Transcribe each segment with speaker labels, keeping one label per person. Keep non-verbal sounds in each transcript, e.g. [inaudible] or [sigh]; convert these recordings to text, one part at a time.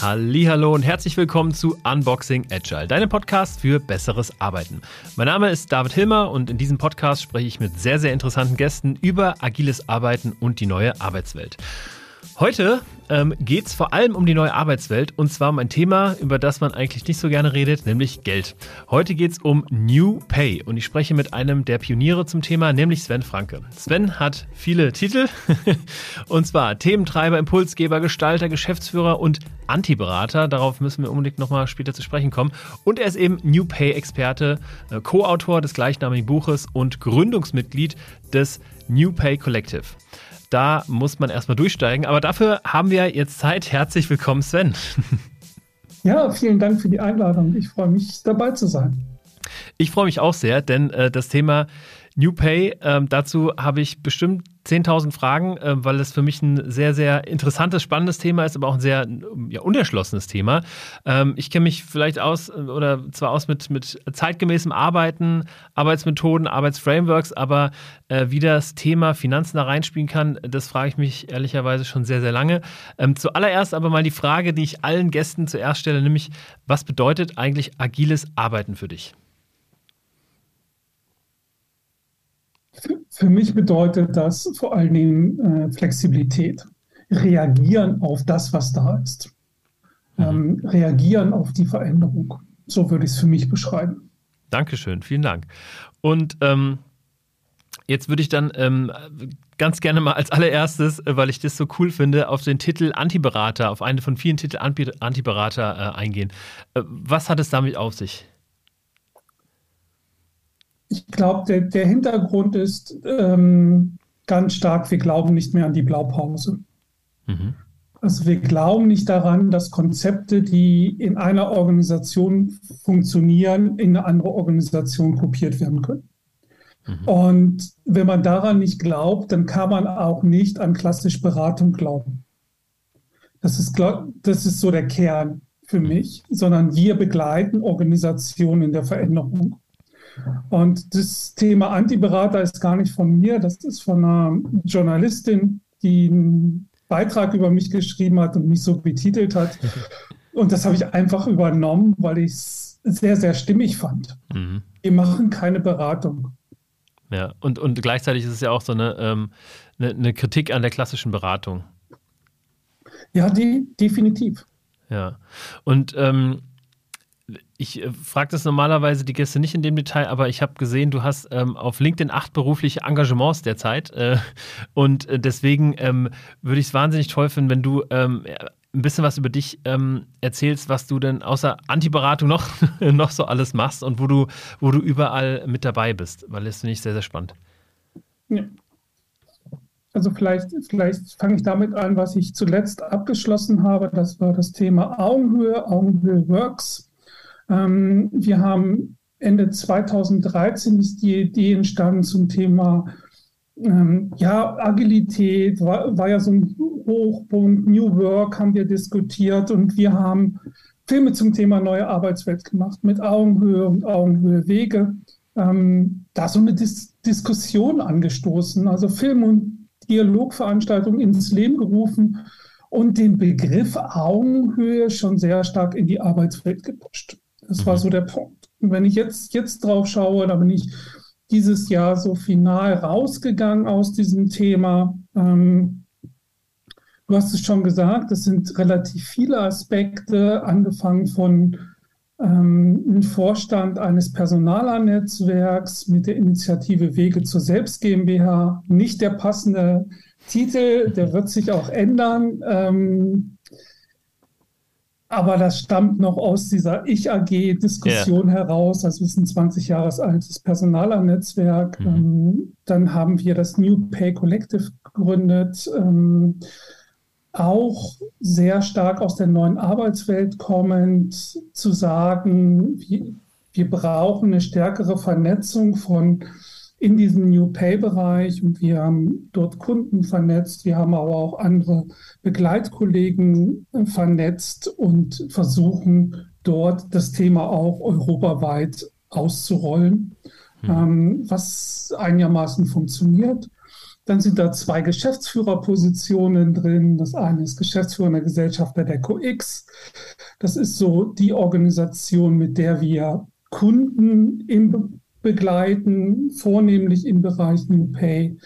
Speaker 1: Hallo und herzlich willkommen zu Unboxing Agile, deinem Podcast für besseres Arbeiten. Mein Name ist David Hilmer und in diesem Podcast spreche ich mit sehr, sehr interessanten Gästen über agiles Arbeiten und die neue Arbeitswelt. Heute ähm, geht es vor allem um die neue Arbeitswelt und zwar um ein Thema, über das man eigentlich nicht so gerne redet, nämlich Geld. Heute geht es um New Pay und ich spreche mit einem der Pioniere zum Thema, nämlich Sven Franke. Sven hat viele Titel [laughs] und zwar Thementreiber, Impulsgeber, Gestalter, Geschäftsführer und Antiberater. Darauf müssen wir unbedingt nochmal später zu sprechen kommen. Und er ist eben New Pay-Experte, äh, Co-Autor des gleichnamigen Buches und Gründungsmitglied des New Pay Collective. Da muss man erstmal durchsteigen. Aber dafür haben wir jetzt Zeit. Herzlich willkommen, Sven.
Speaker 2: Ja, vielen Dank für die Einladung. Ich freue mich, dabei zu sein.
Speaker 1: Ich freue mich auch sehr, denn äh, das Thema New Pay, ähm, dazu habe ich bestimmt 10.000 Fragen, äh, weil es für mich ein sehr, sehr interessantes, spannendes Thema ist, aber auch ein sehr ja, unerschlossenes Thema. Ähm, ich kenne mich vielleicht aus, oder zwar aus mit, mit zeitgemäßem Arbeiten, Arbeitsmethoden, Arbeitsframeworks, aber äh, wie das Thema Finanzen da reinspielen kann, das frage ich mich ehrlicherweise schon sehr, sehr lange. Ähm, zuallererst aber mal die Frage, die ich allen Gästen zuerst stelle, nämlich, was bedeutet eigentlich agiles Arbeiten für dich?
Speaker 2: Für mich bedeutet das vor allen Dingen äh, Flexibilität. Reagieren auf das, was da ist. Mhm. Ähm, reagieren auf die Veränderung. So würde ich es für mich beschreiben.
Speaker 1: Dankeschön, vielen Dank. Und ähm, jetzt würde ich dann ähm, ganz gerne mal als allererstes, äh, weil ich das so cool finde, auf den Titel Antiberater, auf einen von vielen Titeln Antiberater äh, eingehen. Äh, was hat es damit auf sich?
Speaker 2: Ich glaube, der, der, Hintergrund ist ähm, ganz stark, wir glauben nicht mehr an die Blaupause. Mhm. Also wir glauben nicht daran, dass Konzepte, die in einer Organisation funktionieren, in eine andere Organisation kopiert werden können. Mhm. Und wenn man daran nicht glaubt, dann kann man auch nicht an klassische Beratung glauben. Das ist, das ist so der Kern für mhm. mich, sondern wir begleiten Organisationen in der Veränderung. Und das Thema Antiberater ist gar nicht von mir, das ist von einer Journalistin, die einen Beitrag über mich geschrieben hat und mich so betitelt hat. [laughs] Und das habe ich einfach übernommen, weil ich es sehr, sehr stimmig fand. Mhm. Wir machen keine Beratung.
Speaker 1: Ja, und, und gleichzeitig ist es ja auch so eine, ähm, eine, eine, Kritik an der klassischen Beratung.
Speaker 2: Ja, die, definitiv.
Speaker 1: Ja, und ähm, ich äh, frage das normalerweise die Gäste nicht in dem Detail, aber ich habe gesehen, du hast ähm, auf LinkedIn acht berufliche Engagements derzeit. Äh, und äh, deswegen ähm, würde ich es wahnsinnig toll finden, wenn du ähm, ein bisschen was über dich ähm, erzählst, was du denn außer Antiberatung noch, [laughs] noch so alles machst und wo du, wo du überall mit dabei bist, weil das finde ich sehr, sehr spannend. Ja.
Speaker 2: Also vielleicht, vielleicht fange ich damit an, was ich zuletzt abgeschlossen habe. Das war das Thema Augenhöhe, Augenhöhe Works. Ähm, wir haben Ende 2013 ist die Idee entstanden zum Thema ähm, ja, Agilität, war, war ja so ein Hochpunkt, New Work haben wir diskutiert und wir haben Filme zum Thema neue Arbeitswelt gemacht mit Augenhöhe und Augenhöhe Wege. Ähm, da so eine Dis Diskussion angestoßen, also Film- und Dialogveranstaltungen ins Leben gerufen und den Begriff Augenhöhe schon sehr stark in die Arbeitswelt gepusht. Das mhm. war so der Punkt. Und wenn ich jetzt, jetzt drauf schaue, da bin ich dieses Jahr so final rausgegangen aus diesem Thema. Ähm, du hast es schon gesagt, es sind relativ viele Aspekte, angefangen von ähm, einem Vorstand eines Personalernetzwerks mit der Initiative Wege zur Selbst GmbH. Nicht der passende Titel, der wird sich auch ändern. Ähm, aber das stammt noch aus dieser Ich-AG-Diskussion yeah. heraus. Also es ist ein 20 Jahre altes Personalernetzwerk. Mhm. Ähm, dann haben wir das New Pay Collective gegründet. Ähm, auch sehr stark aus der neuen Arbeitswelt kommend, zu sagen, wir, wir brauchen eine stärkere Vernetzung von in diesem New Pay-Bereich und wir haben dort Kunden vernetzt, wir haben aber auch andere Begleitkollegen vernetzt und versuchen dort das Thema auch europaweit auszurollen, mhm. ähm, was einigermaßen funktioniert. Dann sind da zwei Geschäftsführerpositionen drin. Das eine ist Geschäftsführer Gesellschafter der CoX. Das ist so die Organisation, mit der wir Kunden im begleiten, vornehmlich im Bereich New Pay.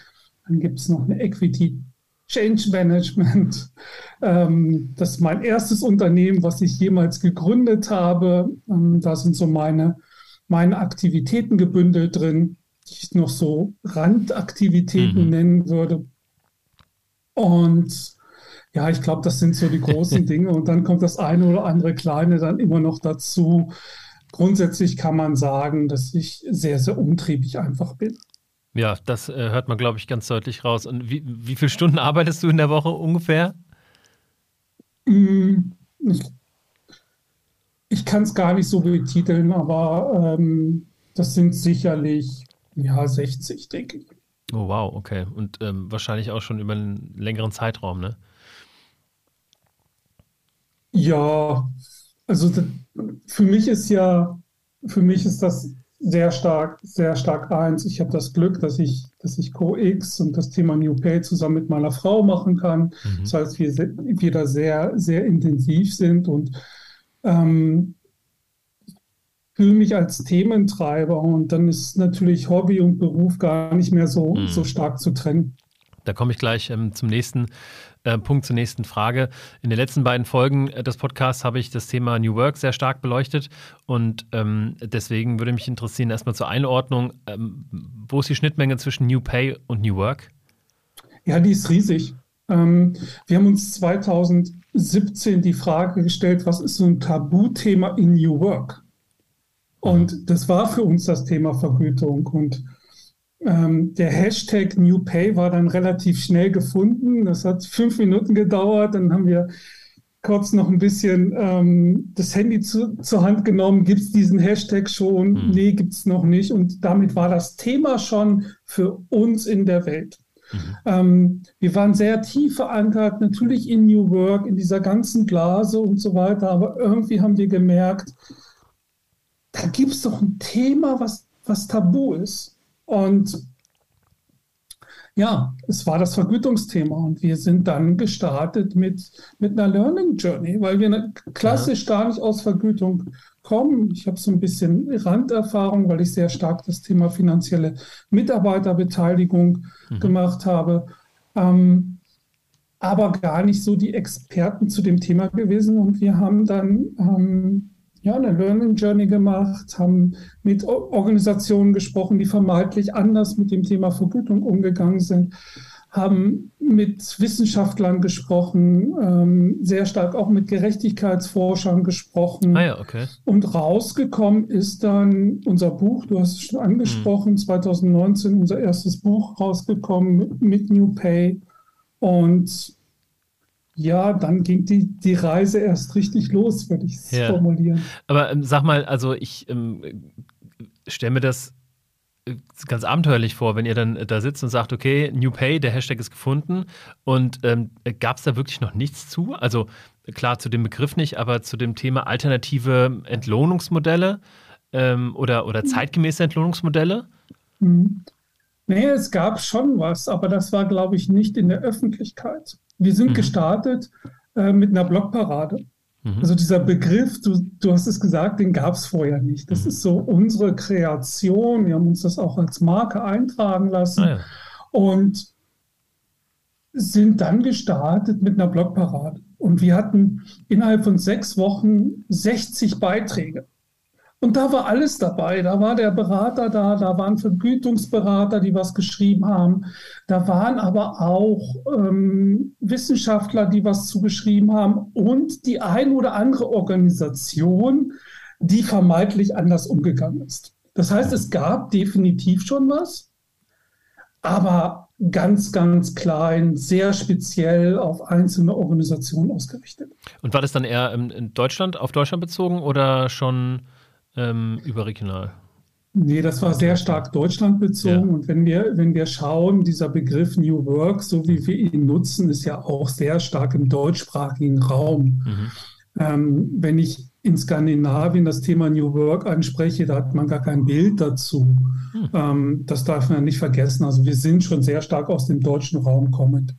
Speaker 2: Dann gibt es noch eine Equity Change Management. Ähm, das ist mein erstes Unternehmen, was ich jemals gegründet habe. Ähm, da sind so meine, meine Aktivitäten gebündelt drin die ich noch so Randaktivitäten mhm. nennen würde. Und ja, ich glaube, das sind so die großen [laughs] Dinge. Und dann kommt das eine oder andere kleine dann immer noch dazu. Grundsätzlich kann man sagen, dass ich sehr, sehr umtriebig einfach bin.
Speaker 1: Ja, das äh, hört man, glaube ich, ganz deutlich raus. Und wie, wie viele Stunden arbeitest du in der Woche ungefähr?
Speaker 2: Mm, ich, ich kann es gar nicht so betiteln, aber ähm, das sind sicherlich ja, 60, denke ich.
Speaker 1: Oh, wow, okay. Und ähm, wahrscheinlich auch schon über einen längeren Zeitraum, ne?
Speaker 2: Ja, also für mich ist ja, für mich ist das sehr stark, sehr stark eins. Ich habe das Glück, dass ich, dass ich Co-X und das Thema New Pay zusammen mit meiner Frau machen kann. Mhm. Das heißt, wir, wir da sehr, sehr intensiv sind und ähm, fühle mich als Thementreiber und dann ist natürlich Hobby und Beruf gar nicht mehr so, mhm. so stark zu trennen.
Speaker 1: Da komme ich gleich ähm, zum nächsten äh, Punkt, zur nächsten Frage. In den letzten beiden Folgen äh, des Podcasts habe ich das Thema New Work sehr stark beleuchtet und ähm, deswegen würde mich interessieren, erstmal zur Einordnung, ähm, wo ist die Schnittmenge zwischen New Pay und New Work?
Speaker 2: Ja, die ist riesig. Ähm, wir haben uns 2017 die Frage gestellt, was ist so ein Tabuthema in New Work? Und das war für uns das Thema Vergütung. Und ähm, der Hashtag New Pay war dann relativ schnell gefunden. Das hat fünf Minuten gedauert. Dann haben wir kurz noch ein bisschen ähm, das Handy zu, zur Hand genommen. Gibt es diesen Hashtag schon? Mhm. Nee, gibt es noch nicht. Und damit war das Thema schon für uns in der Welt. Mhm. Ähm, wir waren sehr tief verankert, natürlich in New Work, in dieser ganzen Blase und so weiter. Aber irgendwie haben wir gemerkt, da gibt es doch ein Thema, was, was tabu ist. Und ja, es war das Vergütungsthema und wir sind dann gestartet mit, mit einer Learning Journey, weil wir klassisch ja. gar nicht aus Vergütung kommen. Ich habe so ein bisschen Randerfahrung, weil ich sehr stark das Thema finanzielle Mitarbeiterbeteiligung mhm. gemacht habe. Ähm, aber gar nicht so die Experten zu dem Thema gewesen. Und wir haben dann ähm, ja, eine Learning Journey gemacht, haben mit Organisationen gesprochen, die vermeintlich anders mit dem Thema Vergütung umgegangen sind, haben mit Wissenschaftlern gesprochen, ähm, sehr stark auch mit Gerechtigkeitsforschern gesprochen.
Speaker 1: Ah ja, okay.
Speaker 2: Und rausgekommen ist dann unser Buch, du hast es schon angesprochen, hm. 2019 unser erstes Buch rausgekommen mit New Pay. Und ja, dann ging die, die Reise erst richtig los, würde ich es ja. formulieren.
Speaker 1: Aber ähm, sag mal, also ich ähm, stelle mir das äh, ganz abenteuerlich vor, wenn ihr dann da sitzt und sagt, okay, New Pay, der Hashtag ist gefunden. Und ähm, gab es da wirklich noch nichts zu? Also klar, zu dem Begriff nicht, aber zu dem Thema alternative Entlohnungsmodelle ähm, oder, oder zeitgemäße Entlohnungsmodelle?
Speaker 2: Mhm. Nee, es gab schon was, aber das war, glaube ich, nicht in der Öffentlichkeit. Wir sind mhm. gestartet äh, mit einer Blogparade. Mhm. Also dieser Begriff, du, du hast es gesagt, den gab es vorher nicht. Das mhm. ist so unsere Kreation. Wir haben uns das auch als Marke eintragen lassen. Ah, ja. Und sind dann gestartet mit einer Blogparade. Und wir hatten innerhalb von sechs Wochen 60 Beiträge. Und da war alles dabei. Da war der Berater da, da waren Vergütungsberater, die was geschrieben haben. Da waren aber auch ähm, Wissenschaftler, die was zugeschrieben haben und die ein oder andere Organisation, die vermeintlich anders umgegangen ist. Das heißt, es gab definitiv schon was, aber ganz, ganz klein, sehr speziell auf einzelne Organisationen ausgerichtet.
Speaker 1: Und war das dann eher in Deutschland, auf Deutschland bezogen oder schon ähm, überregional?
Speaker 2: Nee, das war sehr stark deutschlandbezogen. Ja. Und wenn wir, wenn wir schauen, dieser Begriff New Work, so wie wir ihn nutzen, ist ja auch sehr stark im deutschsprachigen Raum. Mhm. Ähm, wenn ich in Skandinavien das Thema New Work anspreche, da hat man gar kein Bild dazu. Hm. Ähm, das darf man nicht vergessen. Also wir sind schon sehr stark aus dem deutschen Raum kommend.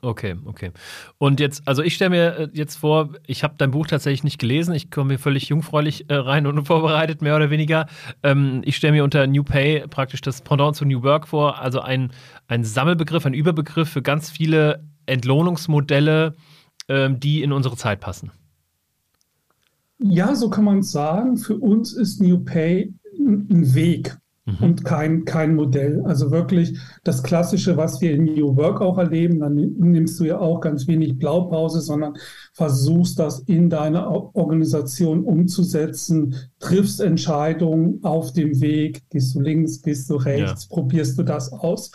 Speaker 1: Okay, okay. Und jetzt, also ich stelle mir äh, jetzt vor, ich habe dein Buch tatsächlich nicht gelesen. Ich komme mir völlig jungfräulich äh, rein und [laughs] unvorbereitet, mehr oder weniger. Ähm, ich stelle mir unter New Pay praktisch das Pendant zu New Work vor, also ein, ein Sammelbegriff, ein Überbegriff für ganz viele Entlohnungsmodelle, ähm, die in unsere Zeit passen.
Speaker 2: Ja, so kann man es sagen. Für uns ist New Pay ein Weg mhm. und kein, kein Modell. Also wirklich das Klassische, was wir in New Work auch erleben, dann nimmst du ja auch ganz wenig Blaupause, sondern versuchst das in deiner Organisation umzusetzen, triffst Entscheidungen auf dem Weg, gehst du links, gehst du rechts, ja. probierst du das aus.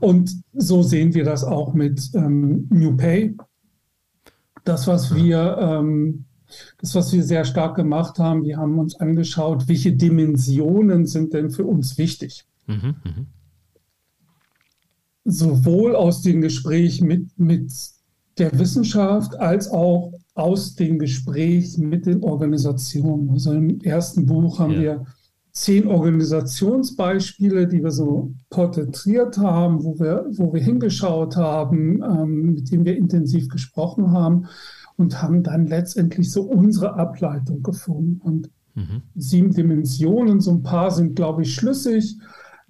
Speaker 2: Und so sehen wir das auch mit ähm, New Pay. Das, was wir ähm, das, was wir sehr stark gemacht haben, wir haben uns angeschaut, welche Dimensionen sind denn für uns wichtig. Mhm, mh. Sowohl aus dem Gespräch mit, mit der Wissenschaft als auch aus dem Gespräch mit den Organisationen. Also im ersten Buch haben ja. wir zehn Organisationsbeispiele, die wir so porträtiert haben, wo wir, wo wir hingeschaut haben, ähm, mit denen wir intensiv gesprochen haben und haben dann letztendlich so unsere Ableitung gefunden. Und mhm. sieben Dimensionen, so ein paar sind, glaube ich, schlüssig.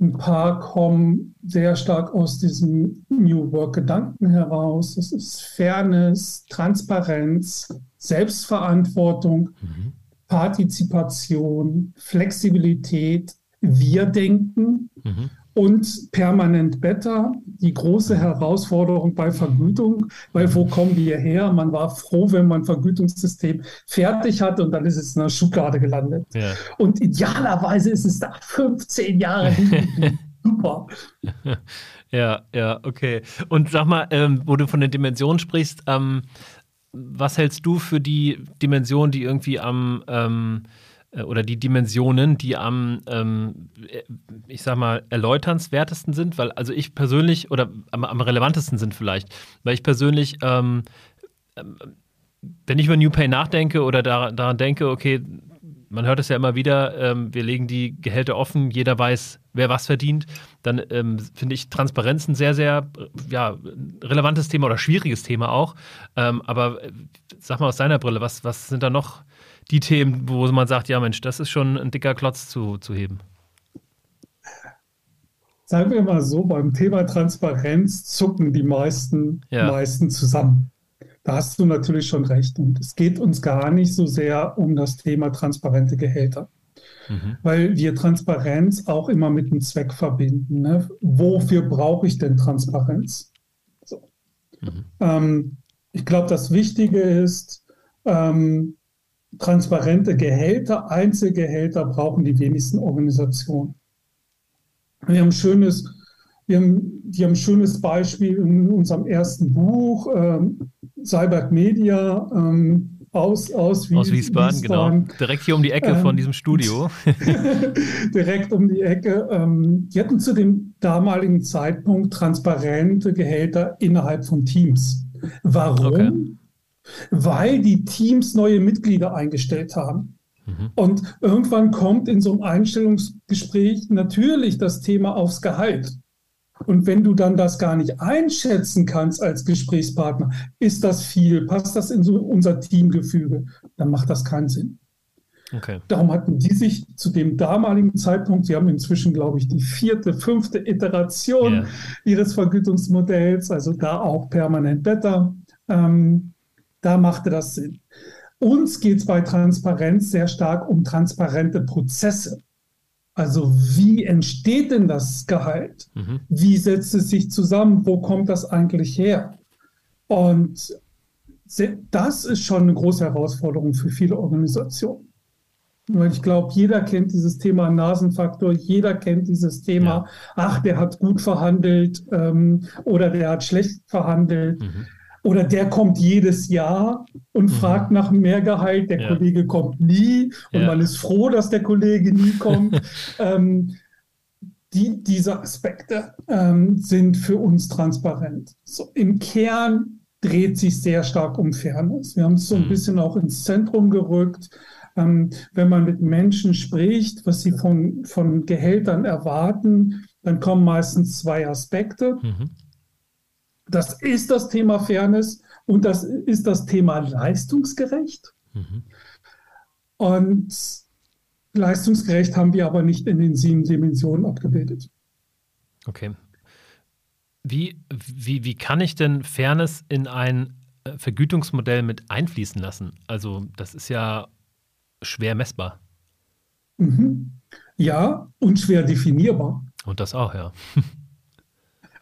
Speaker 2: Ein paar kommen sehr stark aus diesem New Work-Gedanken heraus. Das ist Fairness, Transparenz, Selbstverantwortung, mhm. Partizipation, Flexibilität, Wir-Denken mhm und permanent better. Die große Herausforderung bei Vergütung, weil wo kommen wir her? Man war froh, wenn man ein Vergütungssystem fertig hatte und dann ist es in der Schublade gelandet. Ja. Und idealerweise ist es da 15 Jahre [laughs] Super.
Speaker 1: Ja, ja, okay. Und sag mal, ähm, wo du von den Dimensionen sprichst, ähm, was hältst du für die Dimension, die irgendwie am ähm, äh, oder die Dimensionen, die am, ähm, äh, ich sag mal, erläuternswertesten sind, weil also ich persönlich oder am, am relevantesten sind vielleicht, weil ich persönlich, ähm, ähm, wenn ich über New Pay nachdenke oder da, daran denke, okay, man hört es ja immer wieder, ähm, wir legen die Gehälter offen, jeder weiß, wer was verdient, dann ähm, finde ich Transparenz ein sehr, sehr ja, relevantes Thema oder schwieriges Thema auch. Ähm, aber äh, sag mal aus deiner Brille, was, was sind da noch die Themen, wo man sagt, ja Mensch, das ist schon ein dicker Klotz zu, zu heben?
Speaker 2: Sagen wir mal so, beim Thema Transparenz zucken die meisten, ja. meisten zusammen. Da hast du natürlich schon recht. Und es geht uns gar nicht so sehr um das Thema transparente Gehälter. Mhm. Weil wir Transparenz auch immer mit einem Zweck verbinden. Ne? Wofür brauche ich denn Transparenz? So. Mhm. Ähm, ich glaube, das Wichtige ist, ähm, transparente Gehälter, Einzelgehälter brauchen die wenigsten Organisationen. Wir haben ein schönes, wir haben, wir haben ein schönes Beispiel in unserem ersten Buch, ähm, Cybert Media, ähm, aus, aus,
Speaker 1: aus Wiesbaden, genau. Direkt hier um die Ecke ähm, von diesem Studio. [laughs]
Speaker 2: direkt um die Ecke. Ähm, die hatten zu dem damaligen Zeitpunkt transparente Gehälter innerhalb von Teams. Warum? Okay weil die Teams neue Mitglieder eingestellt haben. Mhm. Und irgendwann kommt in so einem Einstellungsgespräch natürlich das Thema aufs Gehalt. Und wenn du dann das gar nicht einschätzen kannst als Gesprächspartner, ist das viel, passt das in so unser Teamgefüge, dann macht das keinen Sinn. Okay. Darum hatten die sich zu dem damaligen Zeitpunkt, sie haben inzwischen, glaube ich, die vierte, fünfte Iteration yeah. ihres Vergütungsmodells, also da auch permanent better, ähm, da machte das Sinn. Uns geht es bei Transparenz sehr stark um transparente Prozesse. Also wie entsteht denn das Gehalt? Mhm. Wie setzt es sich zusammen? Wo kommt das eigentlich her? Und das ist schon eine große Herausforderung für viele Organisationen. Weil ich glaube, jeder kennt dieses Thema Nasenfaktor, jeder kennt dieses Thema, ja. ach, der hat gut verhandelt ähm, oder der hat schlecht verhandelt. Mhm. Oder der kommt jedes Jahr und mhm. fragt nach mehr Gehalt. Der ja. Kollege kommt nie und ja. man ist froh, dass der Kollege nie kommt. [laughs] ähm, die, diese Aspekte ähm, sind für uns transparent. So, Im Kern dreht sich sehr stark um Fairness. Wir haben es so ein mhm. bisschen auch ins Zentrum gerückt. Ähm, wenn man mit Menschen spricht, was sie von, von Gehältern erwarten, dann kommen meistens zwei Aspekte. Mhm. Das ist das Thema Fairness und das ist das Thema leistungsgerecht. Mhm. Und leistungsgerecht haben wir aber nicht in den sieben Dimensionen abgebildet.
Speaker 1: Okay. Wie, wie, wie kann ich denn Fairness in ein äh, Vergütungsmodell mit einfließen lassen? Also das ist ja schwer messbar.
Speaker 2: Mhm. Ja, und schwer definierbar.
Speaker 1: Und das auch, ja. [laughs]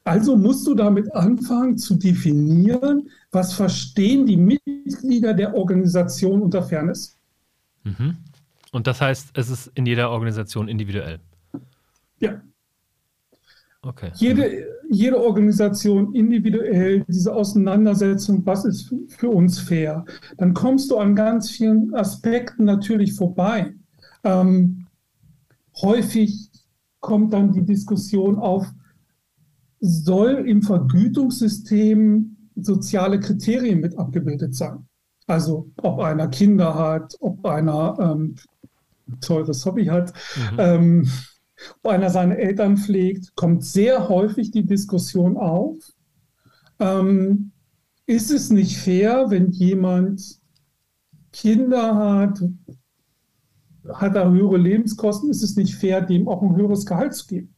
Speaker 2: Also musst du damit anfangen zu definieren, was verstehen die Mitglieder der Organisation unter Fairness.
Speaker 1: Mhm. Und das heißt, es ist in jeder Organisation individuell.
Speaker 2: Ja. Okay. Jede, jede Organisation individuell, diese Auseinandersetzung, was ist für uns fair, dann kommst du an ganz vielen Aspekten natürlich vorbei. Ähm, häufig kommt dann die Diskussion auf, soll im Vergütungssystem soziale Kriterien mit abgebildet sein? Also ob einer Kinder hat, ob einer ähm, teures Hobby hat, mhm. ähm, ob einer seine Eltern pflegt, kommt sehr häufig die Diskussion auf. Ähm, ist es nicht fair, wenn jemand Kinder hat, hat er höhere Lebenskosten, ist es nicht fair, dem auch ein höheres Gehalt zu geben?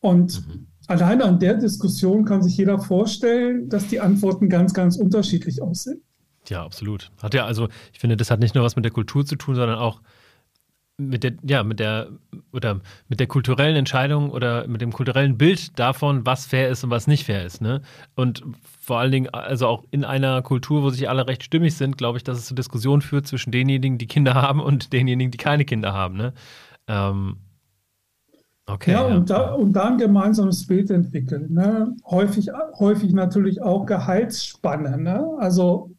Speaker 2: Und mhm. Alleine an der Diskussion kann sich jeder vorstellen, dass die Antworten ganz, ganz unterschiedlich aussehen.
Speaker 1: Ja, absolut. Hat ja, also ich finde, das hat nicht nur was mit der Kultur zu tun, sondern auch mit der, ja, mit der, oder mit der kulturellen Entscheidung oder mit dem kulturellen Bild davon, was fair ist und was nicht fair ist. Ne? Und vor allen Dingen, also auch in einer Kultur, wo sich alle recht stimmig sind, glaube ich, dass es zu Diskussionen führt zwischen denjenigen, die Kinder haben und denjenigen, die keine Kinder haben. Ne? Ähm,
Speaker 2: okay. Ja, ja, Und, da, und da ein gemeinsames Bild entwickeln. Ne? Häufig, häufig natürlich auch Gehaltsspanne. Ne? Also,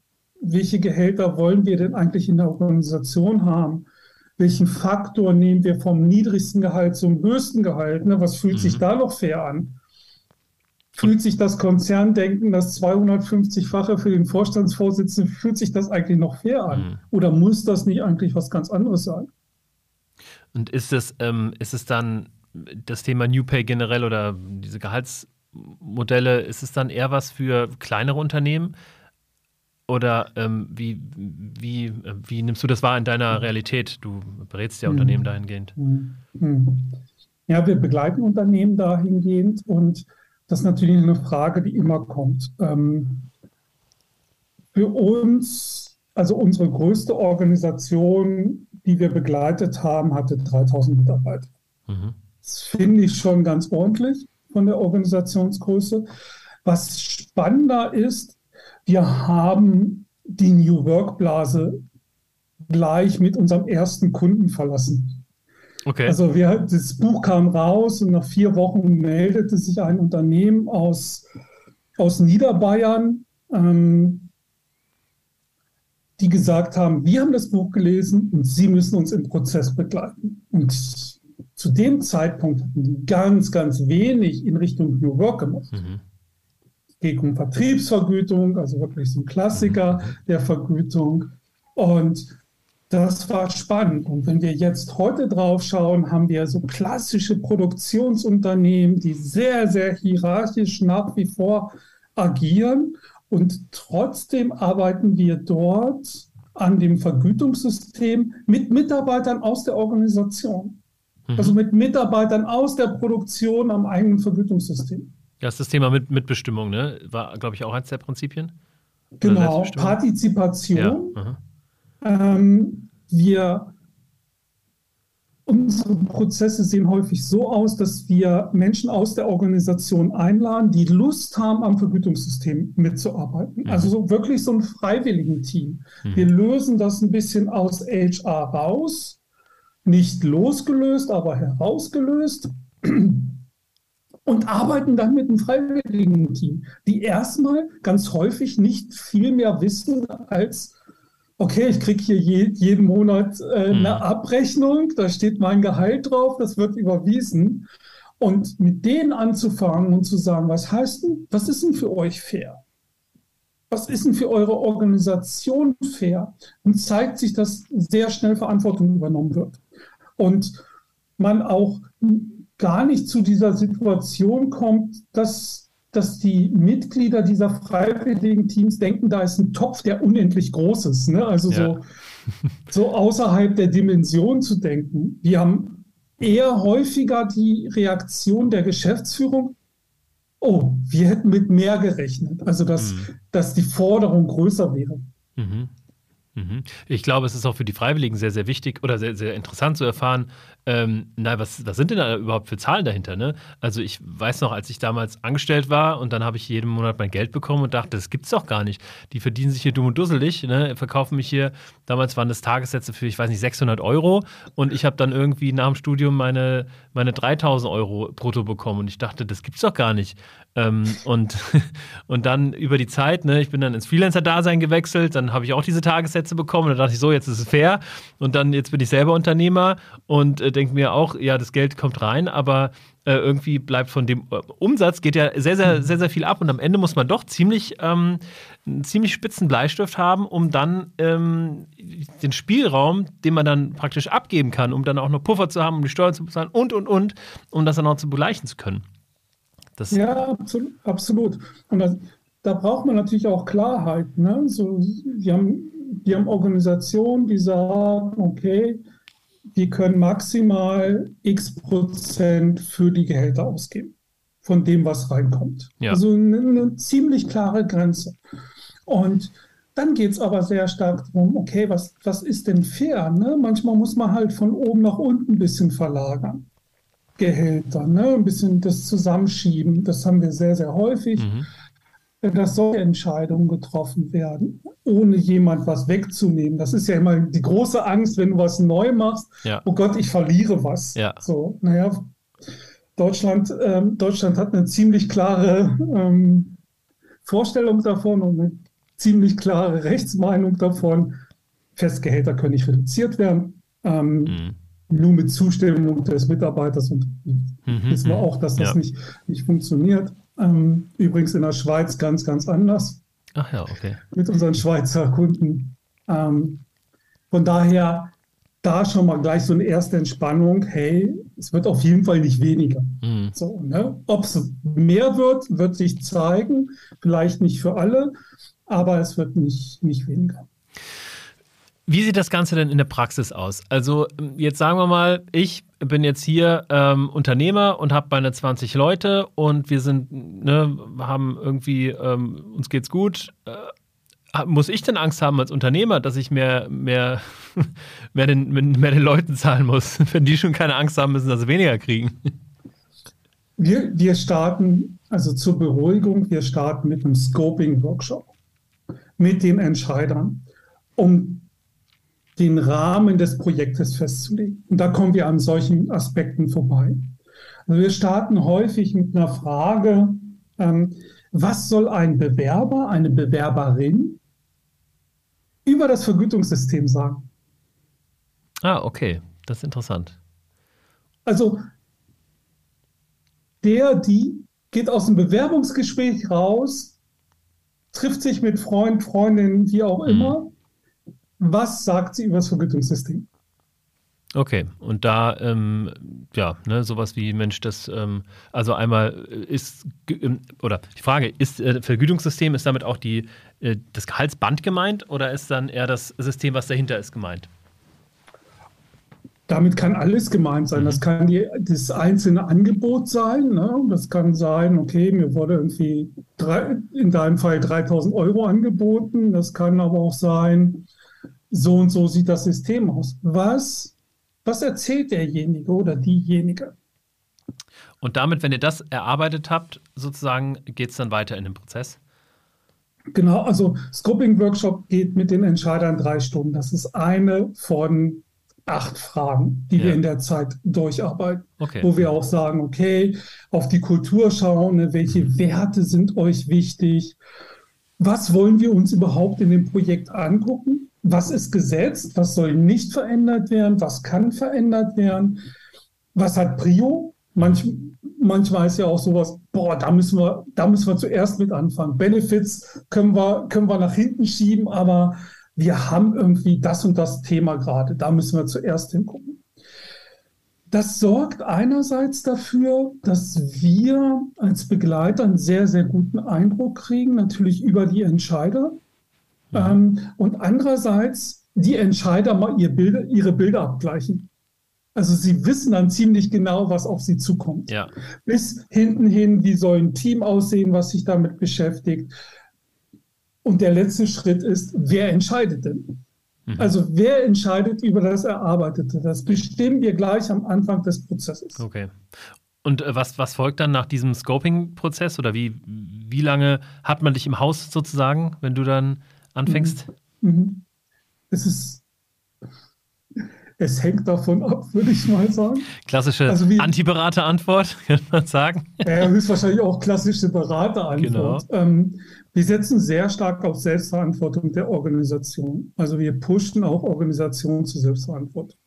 Speaker 2: welche Gehälter wollen wir denn eigentlich in der Organisation haben? welchen Faktor nehmen wir vom niedrigsten Gehalt zum höchsten Gehalt? Ne? Was fühlt mhm. sich da noch fair an? Fühlt sich das Konzerndenken, das 250-fache für den Vorstandsvorsitzenden, fühlt sich das eigentlich noch fair an? Mhm. Oder muss das nicht eigentlich was ganz anderes sein?
Speaker 1: Und ist es, ähm, ist es dann das Thema New Pay generell oder diese Gehaltsmodelle, ist es dann eher was für kleinere Unternehmen? Oder ähm, wie, wie, wie nimmst du das wahr in deiner Realität? Du berätst ja Unternehmen hm. dahingehend.
Speaker 2: Hm. Ja, wir begleiten Unternehmen dahingehend und das ist natürlich eine Frage, die immer kommt. Ähm, für uns, also unsere größte Organisation, die wir begleitet haben, hatte 3000 Mitarbeiter. Mhm. Das finde ich schon ganz ordentlich von der Organisationsgröße. Was spannender ist, wir haben die New Work Blase gleich mit unserem ersten Kunden verlassen. Okay. Also wir, das Buch kam raus und nach vier Wochen meldete sich ein Unternehmen aus, aus Niederbayern, ähm, die gesagt haben, wir haben das Buch gelesen und Sie müssen uns im Prozess begleiten. Und zu dem Zeitpunkt hatten die ganz, ganz wenig in Richtung New Work gemacht. Mhm geht um Vertriebsvergütung, also wirklich so ein Klassiker der Vergütung. Und das war spannend. Und wenn wir jetzt heute drauf schauen, haben wir so klassische Produktionsunternehmen, die sehr, sehr hierarchisch nach wie vor agieren. Und trotzdem arbeiten wir dort an dem Vergütungssystem mit Mitarbeitern aus der Organisation. Mhm. Also mit Mitarbeitern aus der Produktion am eigenen Vergütungssystem.
Speaker 1: Ja, das ist das Thema mit Mitbestimmung, ne? War, glaube ich, auch eins der Prinzipien.
Speaker 2: Genau, Partizipation. Ja, ähm, wir, unsere Prozesse sehen häufig so aus, dass wir Menschen aus der Organisation einladen, die Lust haben, am Vergütungssystem mitzuarbeiten. Mhm. Also so wirklich so ein freiwilligen Team. Mhm. Wir lösen das ein bisschen aus HR raus, nicht losgelöst, aber herausgelöst [clears throat] und arbeiten dann mit einem freiwilligen Team, die erstmal ganz häufig nicht viel mehr wissen als, okay, ich kriege hier je, jeden Monat äh, eine mhm. Abrechnung, da steht mein Gehalt drauf, das wird überwiesen. Und mit denen anzufangen und zu sagen, was heißt denn, was ist denn für euch fair? was ist denn für eure Organisation fair? Dann zeigt sich, dass sehr schnell Verantwortung übernommen wird. Und man auch gar nicht zu dieser Situation kommt, dass, dass die Mitglieder dieser freiwilligen Teams denken, da ist ein Topf, der unendlich groß ist. Ne? Also ja. so, so außerhalb der Dimension zu denken. Wir haben eher häufiger die Reaktion der Geschäftsführung, oh, wir hätten mit mehr gerechnet. Also dass, mhm. dass die Forderung größer wäre. Mhm.
Speaker 1: Mhm. Ich glaube, es ist auch für die Freiwilligen sehr, sehr wichtig oder sehr, sehr interessant zu erfahren, ähm, na, was, was sind denn da überhaupt für Zahlen dahinter? Ne? Also ich weiß noch, als ich damals angestellt war und dann habe ich jeden Monat mein Geld bekommen und dachte, das gibt's doch gar nicht. Die verdienen sich hier dumm und dusselig, ne? verkaufen mich hier, damals waren das Tagessätze für, ich weiß nicht, 600 Euro und ich habe dann irgendwie nach dem Studium meine, meine 3000 Euro brutto bekommen und ich dachte, das gibt's doch gar nicht. Ähm, und, [laughs] und dann über die Zeit, ne, ich bin dann ins Freelancer-Dasein gewechselt, dann habe ich auch diese Tagessätze bekommen und dann dachte ich so, jetzt ist es fair und dann jetzt bin ich selber Unternehmer und äh, denke mir auch, ja, das Geld kommt rein, aber äh, irgendwie bleibt von dem äh, Umsatz geht ja sehr, sehr, sehr, sehr viel ab und am Ende muss man doch ziemlich, ähm, einen ziemlich spitzen Bleistift haben, um dann ähm, den Spielraum, den man dann praktisch abgeben kann, um dann auch noch Puffer zu haben, um die Steuern zu bezahlen und, und, und, um das dann auch zu begleichen zu können.
Speaker 2: Das ja, absolut. absolut. Und das, da braucht man natürlich auch Klarheit. Ne? So, wir, haben, wir haben Organisationen, die sagen, okay, wir können maximal x Prozent für die Gehälter ausgeben, von dem, was reinkommt. Ja. Also eine, eine ziemlich klare Grenze. Und dann geht es aber sehr stark darum, okay, was, was ist denn fair? Ne? Manchmal muss man halt von oben nach unten ein bisschen verlagern. Gehälter, ne? ein bisschen das Zusammenschieben. Das haben wir sehr, sehr häufig. Mhm dass solche Entscheidungen getroffen werden, ohne jemand was wegzunehmen. Das ist ja immer die große Angst, wenn du was neu machst. Ja. Oh Gott, ich verliere was. Ja. So, naja, Deutschland, ähm, Deutschland hat eine ziemlich klare ähm, Vorstellung davon und eine ziemlich klare Rechtsmeinung davon. Festgehälter können nicht reduziert werden. Ähm, mhm nur mit Zustimmung des Mitarbeiters und mhm, wissen wir mhm. auch, dass das ja. nicht, nicht funktioniert. Ähm, übrigens in der Schweiz ganz, ganz anders.
Speaker 1: Ach ja, okay.
Speaker 2: Mit unseren Schweizer Kunden. Ähm, von daher da schon mal gleich so eine erste Entspannung. Hey, es wird auf jeden Fall nicht weniger. Mhm. So, ne? Ob es mehr wird, wird sich zeigen. Vielleicht nicht für alle, aber es wird nicht, nicht weniger.
Speaker 1: Wie sieht das Ganze denn in der Praxis aus? Also jetzt sagen wir mal, ich bin jetzt hier ähm, Unternehmer und habe meine 20 Leute und wir sind, ne, haben irgendwie, ähm, uns geht's gut. Äh, muss ich denn Angst haben als Unternehmer, dass ich mehr, mehr, [laughs] mehr, den, mehr den Leuten zahlen muss, [laughs] wenn die schon keine Angst haben müssen, dass sie weniger kriegen?
Speaker 2: Wir, wir starten, also zur Beruhigung, wir starten mit einem Scoping-Workshop mit den Entscheidern, um den Rahmen des Projektes festzulegen. Und da kommen wir an solchen Aspekten vorbei. Also wir starten häufig mit einer Frage, ähm, was soll ein Bewerber, eine Bewerberin über das Vergütungssystem sagen?
Speaker 1: Ah, okay, das ist interessant.
Speaker 2: Also der, die geht aus dem Bewerbungsgespräch raus, trifft sich mit Freund, Freundin, wie auch mhm. Was sagt sie über das Vergütungssystem?
Speaker 1: Okay, und da, ähm, ja, ne, sowas wie, Mensch, das, ähm, also einmal ist, ähm, oder die Frage, ist äh, Vergütungssystem, ist damit auch die, äh, das Gehaltsband gemeint oder ist dann eher das System, was dahinter ist, gemeint?
Speaker 2: Damit kann alles gemeint sein. Mhm. Das kann die, das einzelne Angebot sein. Ne? Das kann sein, okay, mir wurde irgendwie drei, in deinem Fall 3000 Euro angeboten. Das kann aber auch sein, so und so sieht das System aus. Was, was erzählt derjenige oder diejenige?
Speaker 1: Und damit, wenn ihr das erarbeitet habt, sozusagen, geht es dann weiter in den Prozess?
Speaker 2: Genau, also Scoping-Workshop geht mit den Entscheidern drei Stunden. Das ist eine von acht Fragen, die ja. wir in der Zeit durcharbeiten, okay. wo wir auch sagen, okay, auf die Kultur schauen, ne, welche mhm. Werte sind euch wichtig, was wollen wir uns überhaupt in dem Projekt angucken was ist gesetzt, was soll nicht verändert werden, was kann verändert werden, was hat Prio, Manch, manchmal ist ja auch sowas, boah, da müssen wir, da müssen wir zuerst mit anfangen. Benefits können wir, können wir nach hinten schieben, aber wir haben irgendwie das und das Thema gerade. Da müssen wir zuerst hingucken. Das sorgt einerseits dafür, dass wir als Begleiter einen sehr, sehr guten Eindruck kriegen, natürlich über die Entscheider. Ja. Ähm, und andererseits die Entscheider mal ihr Bilder, ihre Bilder abgleichen. Also sie wissen dann ziemlich genau, was auf sie zukommt. Ja. Bis hinten hin, wie soll ein Team aussehen, was sich damit beschäftigt. Und der letzte Schritt ist, wer entscheidet denn? Mhm. Also wer entscheidet über das Erarbeitete? Das bestimmen wir gleich am Anfang des Prozesses.
Speaker 1: Okay. Und äh, was, was folgt dann nach diesem Scoping-Prozess oder wie, wie lange hat man dich im Haus sozusagen, wenn du dann anfängst?
Speaker 2: Mhm. mhm. Es ist es hängt davon ab, würde ich mal sagen.
Speaker 1: Klassische also Antiberater-Antwort, [laughs] könnte man sagen.
Speaker 2: Ja, höchstwahrscheinlich auch klassische Berater-Antwort. Genau. Ähm, wir setzen sehr stark auf Selbstverantwortung der Organisation. Also wir pushen auch Organisationen zu Selbstverantwortung.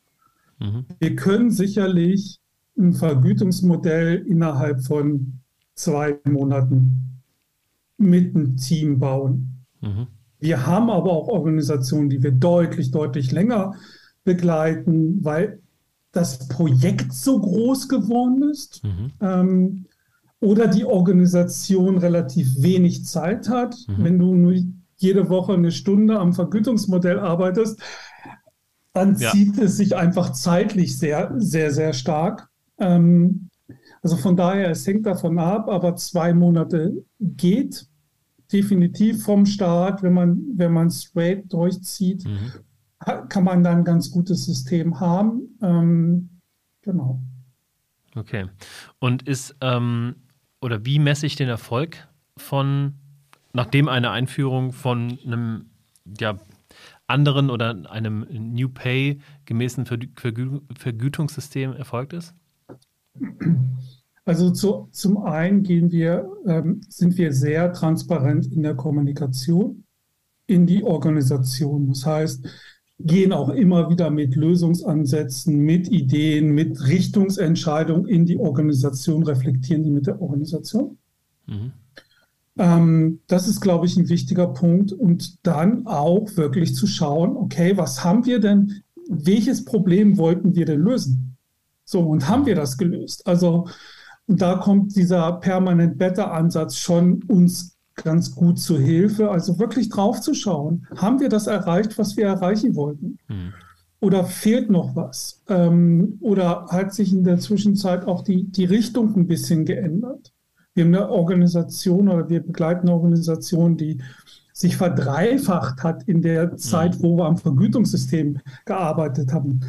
Speaker 2: Mhm. Wir können sicherlich ein Vergütungsmodell innerhalb von zwei Monaten mit einem Team bauen. Mhm. Wir haben aber auch Organisationen, die wir deutlich, deutlich länger begleiten, weil das Projekt so groß geworden ist. Mhm. Ähm, oder die Organisation relativ wenig Zeit hat. Mhm. Wenn du nur jede Woche eine Stunde am Vergütungsmodell arbeitest, dann ja. zieht es sich einfach zeitlich sehr, sehr, sehr stark. Ähm, also von daher, es hängt davon ab, aber zwei Monate geht definitiv vom Start, wenn man, wenn man straight durchzieht, mhm. kann man dann ein ganz gutes System haben. Ähm, genau.
Speaker 1: Okay. Und ist ähm, oder wie messe ich den Erfolg von, nachdem eine Einführung von einem ja, anderen oder einem New Pay gemäßen Vergü Vergütungssystem erfolgt ist? [clears throat]
Speaker 2: Also zu, zum einen gehen wir, ähm, sind wir sehr transparent in der Kommunikation in die Organisation. Das heißt, gehen auch immer wieder mit Lösungsansätzen, mit Ideen, mit Richtungsentscheidungen in die Organisation, reflektieren die mit der Organisation. Mhm. Ähm, das ist, glaube ich, ein wichtiger Punkt. Und dann auch wirklich zu schauen, okay, was haben wir denn, welches Problem wollten wir denn lösen? So, und haben wir das gelöst? Also, da kommt dieser Permanent Better Ansatz schon uns ganz gut zur Hilfe. Also wirklich drauf zu schauen, haben wir das erreicht, was wir erreichen wollten? Hm. Oder fehlt noch was? Ähm, oder hat sich in der Zwischenzeit auch die, die Richtung ein bisschen geändert? Wir haben eine Organisation oder wir begleiten eine Organisation, die sich verdreifacht hat in der Zeit, hm. wo wir am Vergütungssystem gearbeitet haben.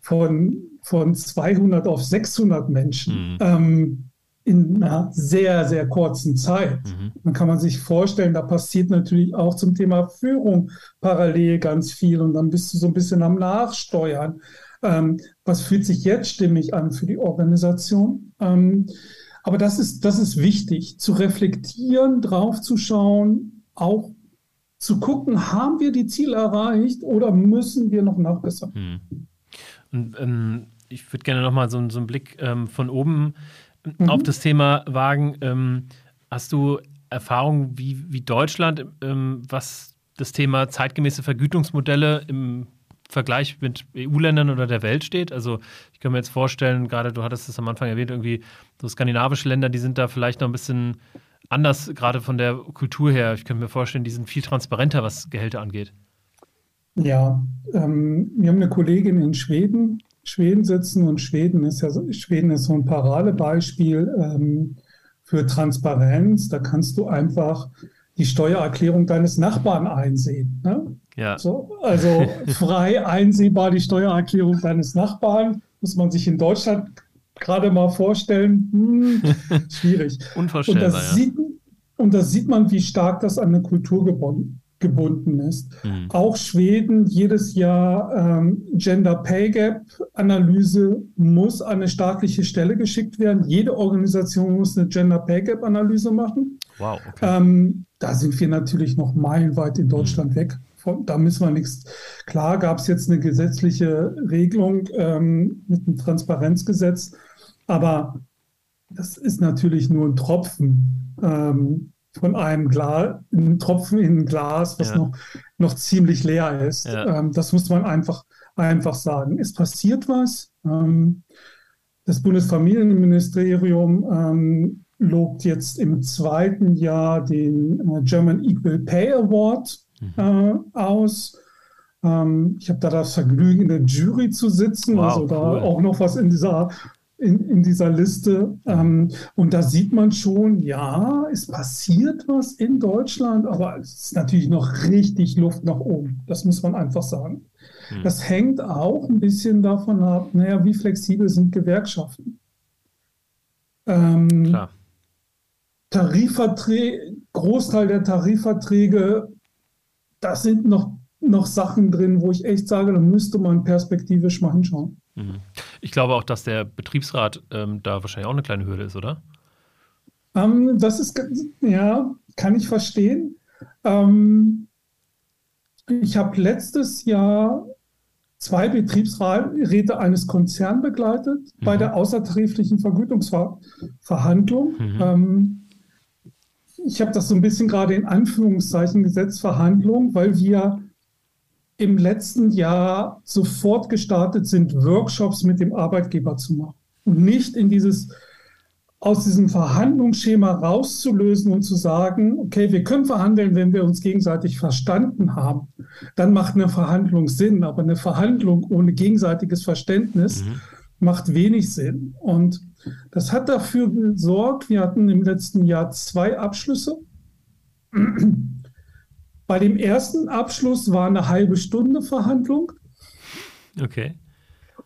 Speaker 2: Von, von 200 auf 600 Menschen. Mhm. Ähm, in einer sehr, sehr kurzen Zeit. Mhm. Dann kann man sich vorstellen, da passiert natürlich auch zum Thema Führung parallel ganz viel und dann bist du so ein bisschen am Nachsteuern. Ähm, was fühlt sich jetzt stimmig an für die Organisation? Ähm, aber das ist, das ist wichtig, zu reflektieren, draufzuschauen, auch zu gucken, haben wir die Ziele erreicht oder müssen wir noch nachbessern? Mhm.
Speaker 1: Und ähm, ich würde gerne nochmal so, so einen Blick ähm, von oben mhm. auf das Thema wagen. Ähm, hast du Erfahrung, wie, wie Deutschland, ähm, was das Thema zeitgemäße Vergütungsmodelle im Vergleich mit EU-Ländern oder der Welt steht? Also ich kann mir jetzt vorstellen, gerade du hattest es am Anfang erwähnt, irgendwie so skandinavische Länder, die sind da vielleicht noch ein bisschen anders, gerade von der Kultur her. Ich könnte mir vorstellen, die sind viel transparenter, was Gehälter angeht.
Speaker 2: Ja, ähm, wir haben eine Kollegin in Schweden, Schweden sitzen und Schweden ist ja Schweden ist so ein Paradebeispiel ähm, für Transparenz. Da kannst du einfach die Steuererklärung deines Nachbarn einsehen. Ne? Ja. So, also [laughs] frei einsehbar die Steuererklärung deines Nachbarn. Muss man sich in Deutschland gerade mal vorstellen. Hm, [laughs] schwierig.
Speaker 1: Unvorstellbar.
Speaker 2: Und das, ja. sieht, und da sieht man, wie stark das an eine Kultur gebunden gebunden ist. Mhm. Auch Schweden jedes Jahr ähm, Gender Pay Gap Analyse muss an eine staatliche Stelle geschickt werden. Jede Organisation muss eine Gender Pay Gap Analyse machen. Wow. Okay. Ähm, da sind wir natürlich noch meilenweit in Deutschland mhm. weg. Von, da müssen wir nichts. Klar gab es jetzt eine gesetzliche Regelung ähm, mit einem Transparenzgesetz. Aber das ist natürlich nur ein Tropfen ähm, von einem Glas, ein Tropfen in ein Glas, was ja. noch, noch ziemlich leer ist. Ja. Ähm, das muss man einfach, einfach sagen. Es passiert was. Ähm, das Bundesfamilienministerium ähm, lobt jetzt im zweiten Jahr den äh, German Equal Pay Award mhm. äh, aus. Ähm, ich habe da das Vergnügen, in der Jury zu sitzen, wow, also da cool. auch noch was in dieser in, in dieser Liste. Ähm, und da sieht man schon, ja, es passiert was in Deutschland, aber es ist natürlich noch richtig Luft nach oben. Das muss man einfach sagen. Mhm. Das hängt auch ein bisschen davon ab, naja, wie flexibel sind Gewerkschaften. Ähm, Klar. Tarifverträge, Großteil der Tarifverträge, da sind noch, noch Sachen drin, wo ich echt sage, da müsste man perspektivisch mal hinschauen.
Speaker 1: Mhm. Ich glaube auch, dass der Betriebsrat ähm, da wahrscheinlich auch eine kleine Hürde ist, oder?
Speaker 2: Ähm, das ist, ja, kann ich verstehen. Ähm, ich habe letztes Jahr zwei Betriebsräte eines Konzerns begleitet mhm. bei der außertariflichen Vergütungsverhandlung. Mhm. Ähm, ich habe das so ein bisschen gerade in Anführungszeichen gesetzt, Verhandlung, weil wir im letzten Jahr sofort gestartet sind, Workshops mit dem Arbeitgeber zu machen und nicht in dieses aus diesem Verhandlungsschema rauszulösen und zu sagen, okay, wir können verhandeln, wenn wir uns gegenseitig verstanden haben. Dann macht eine Verhandlung Sinn, aber eine Verhandlung ohne gegenseitiges Verständnis mhm. macht wenig Sinn. Und das hat dafür gesorgt, wir hatten im letzten Jahr zwei Abschlüsse. Bei dem ersten Abschluss war eine halbe Stunde Verhandlung.
Speaker 1: Okay.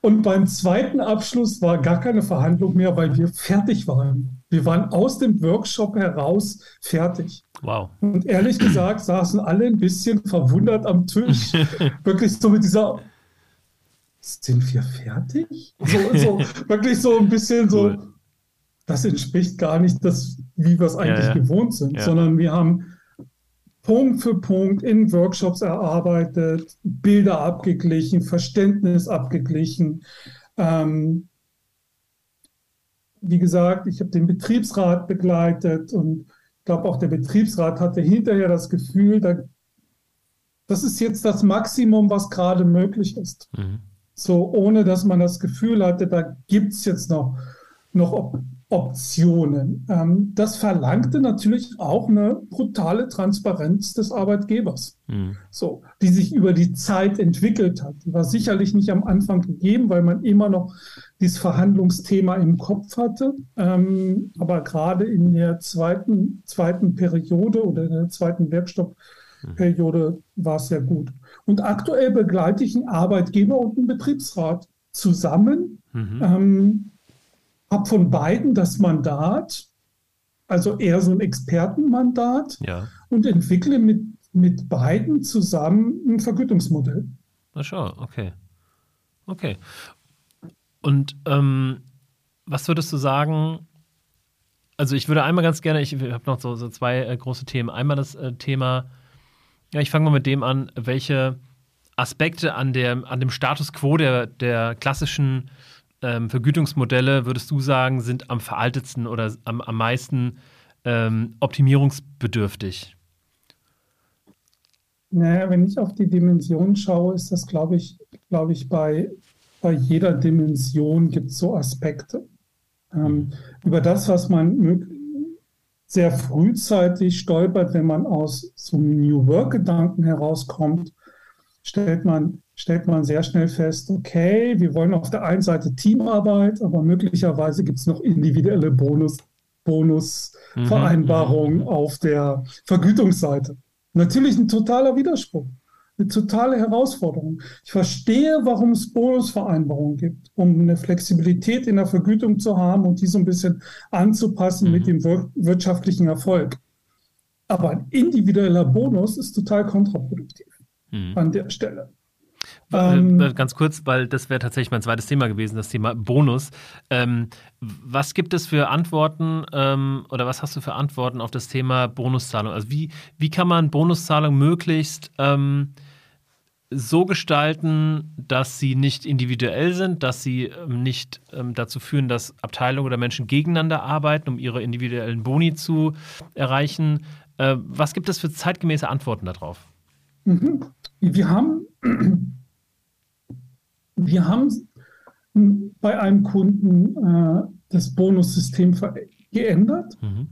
Speaker 2: Und beim zweiten Abschluss war gar keine Verhandlung mehr, weil wir fertig waren. Wir waren aus dem Workshop heraus fertig.
Speaker 1: Wow.
Speaker 2: Und ehrlich gesagt saßen alle ein bisschen verwundert am Tisch. [laughs] wirklich so mit dieser, sind wir fertig? So, so [laughs] wirklich so ein bisschen so, cool. das entspricht gar nicht das, wie wir es eigentlich ja, ja. gewohnt sind, ja. sondern wir haben Punkt für Punkt in Workshops erarbeitet, Bilder abgeglichen, Verständnis abgeglichen. Ähm, wie gesagt, ich habe den Betriebsrat begleitet und ich glaube auch der Betriebsrat hatte hinterher das Gefühl, da, das ist jetzt das Maximum, was gerade möglich ist. Mhm. So, ohne dass man das Gefühl hatte, da gibt es jetzt noch, noch Optionen. Ähm, das verlangte natürlich auch eine brutale Transparenz des Arbeitgebers, mhm. so, die sich über die Zeit entwickelt hat. Die war sicherlich nicht am Anfang gegeben, weil man immer noch dieses Verhandlungsthema im Kopf hatte. Ähm, aber gerade in der zweiten, zweiten Periode oder in der zweiten Werkstoffperiode war es sehr gut. Und aktuell begleite ich einen Arbeitgeber und einen Betriebsrat zusammen. Mhm. Ähm, habe von beiden das Mandat, also eher so ein Expertenmandat
Speaker 1: ja.
Speaker 2: und entwickle mit, mit beiden zusammen ein Vergütungsmodell.
Speaker 1: Na schau, okay. Okay. Und ähm, was würdest du sagen? Also ich würde einmal ganz gerne, ich habe noch so, so zwei äh, große Themen. Einmal das äh, Thema, ja, ich fange mal mit dem an, welche Aspekte an, der, an dem Status quo der, der klassischen ähm, Vergütungsmodelle, würdest du sagen, sind am veraltetsten oder am, am meisten ähm, optimierungsbedürftig?
Speaker 2: Naja, wenn ich auf die Dimension schaue, ist das, glaube ich, glaube ich, bei, bei jeder Dimension gibt es so Aspekte. Ähm, über das, was man sehr frühzeitig stolpert, wenn man aus so New Work-Gedanken herauskommt, stellt man stellt man sehr schnell fest, okay, wir wollen auf der einen Seite Teamarbeit, aber möglicherweise gibt es noch individuelle Bonus, Bonusvereinbarungen mhm. auf der Vergütungsseite. Natürlich ein totaler Widerspruch, eine totale Herausforderung. Ich verstehe, warum es Bonusvereinbarungen gibt, um eine Flexibilität in der Vergütung zu haben und die so ein bisschen anzupassen mhm. mit dem wir wirtschaftlichen Erfolg. Aber ein individueller Bonus ist total kontraproduktiv mhm. an der Stelle.
Speaker 1: Ähm, äh, Ganz kurz, weil das wäre tatsächlich mein zweites Thema gewesen, das Thema Bonus. Ähm, was gibt es für Antworten ähm, oder was hast du für Antworten auf das Thema Bonuszahlung? Also wie, wie kann man Bonuszahlung möglichst ähm, so gestalten, dass sie nicht individuell sind, dass sie ähm, nicht ähm, dazu führen, dass Abteilungen oder Menschen gegeneinander arbeiten, um ihre individuellen Boni zu erreichen. Äh, was gibt es für zeitgemäße Antworten darauf?
Speaker 2: Mhm. Wir haben, wir haben bei einem Kunden äh, das Bonussystem geändert mhm.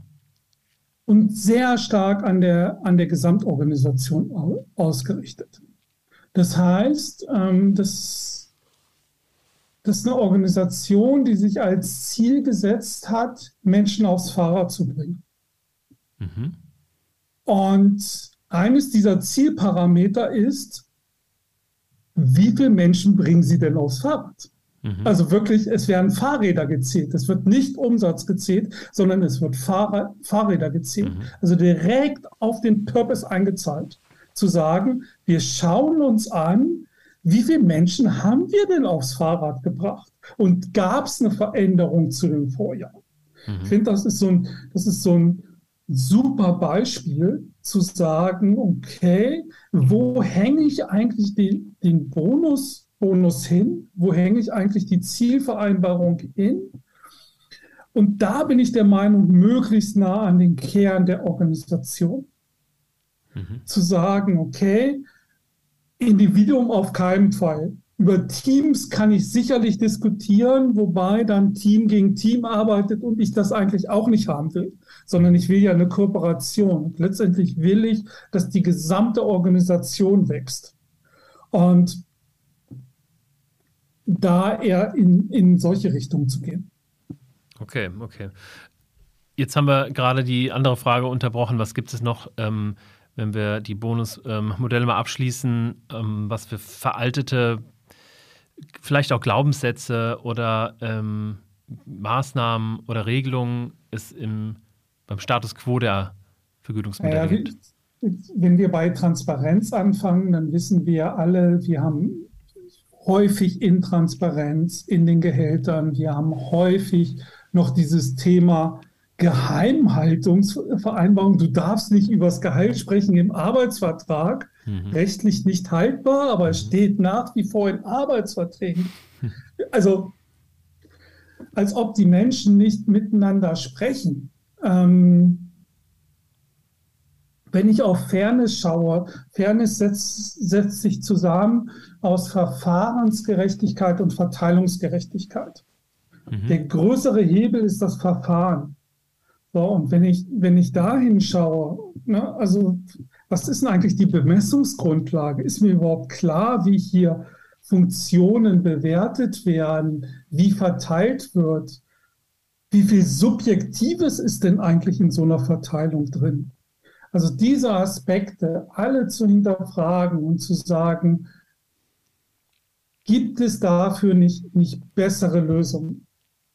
Speaker 2: und sehr stark an der, an der Gesamtorganisation ausgerichtet. Das heißt, ähm, das, das ist eine Organisation, die sich als Ziel gesetzt hat, Menschen aufs Fahrrad zu bringen. Mhm. Und eines dieser Zielparameter ist, wie viele Menschen bringen sie denn aufs Fahrrad? Mhm. Also wirklich, es werden Fahrräder gezählt. Es wird nicht Umsatz gezählt, sondern es wird Fahrrad, Fahrräder gezählt. Mhm. Also direkt auf den Purpose eingezahlt zu sagen, wir schauen uns an, wie viele Menschen haben wir denn aufs Fahrrad gebracht? Und gab es eine Veränderung zu dem Vorjahr? Mhm. Ich finde, das ist so ein, das ist so ein super Beispiel zu sagen, okay, wo hänge ich eigentlich den, den Bonus, Bonus hin? Wo hänge ich eigentlich die Zielvereinbarung hin? Und da bin ich der Meinung, möglichst nah an den Kern der Organisation. Mhm. Zu sagen, okay, Individuum auf keinen Fall. Über Teams kann ich sicherlich diskutieren, wobei dann Team gegen Team arbeitet und ich das eigentlich auch nicht haben will, sondern ich will ja eine Kooperation. Und letztendlich will ich, dass die gesamte Organisation wächst. Und da eher in, in solche Richtungen zu gehen.
Speaker 1: Okay, okay. Jetzt haben wir gerade die andere Frage unterbrochen. Was gibt es noch? Ähm, wenn wir die Bonusmodelle ähm, mal abschließen, ähm, was für veraltete, vielleicht auch Glaubenssätze oder ähm, Maßnahmen oder Regelungen es im, beim Status quo der Vergütungsmodelle ja, gibt.
Speaker 2: Wenn wir bei Transparenz anfangen, dann wissen wir alle, wir haben häufig Intransparenz in den Gehältern, wir haben häufig noch dieses Thema Geheimhaltungsvereinbarung. Du darfst nicht über das Gehalt sprechen im Arbeitsvertrag. Mhm. Rechtlich nicht haltbar, aber es mhm. steht nach wie vor in Arbeitsverträgen. Also, als ob die Menschen nicht miteinander sprechen. Ähm, wenn ich auf Fairness schaue, Fairness setzt, setzt sich zusammen aus Verfahrensgerechtigkeit und Verteilungsgerechtigkeit. Mhm. Der größere Hebel ist das Verfahren. So, und wenn ich, wenn ich da hinschaue, ne, also was ist denn eigentlich die Bemessungsgrundlage? Ist mir überhaupt klar, wie hier Funktionen bewertet werden, wie verteilt wird? Wie viel Subjektives ist denn eigentlich in so einer Verteilung drin? Also diese Aspekte alle zu hinterfragen und zu sagen, gibt es dafür nicht, nicht bessere Lösungen?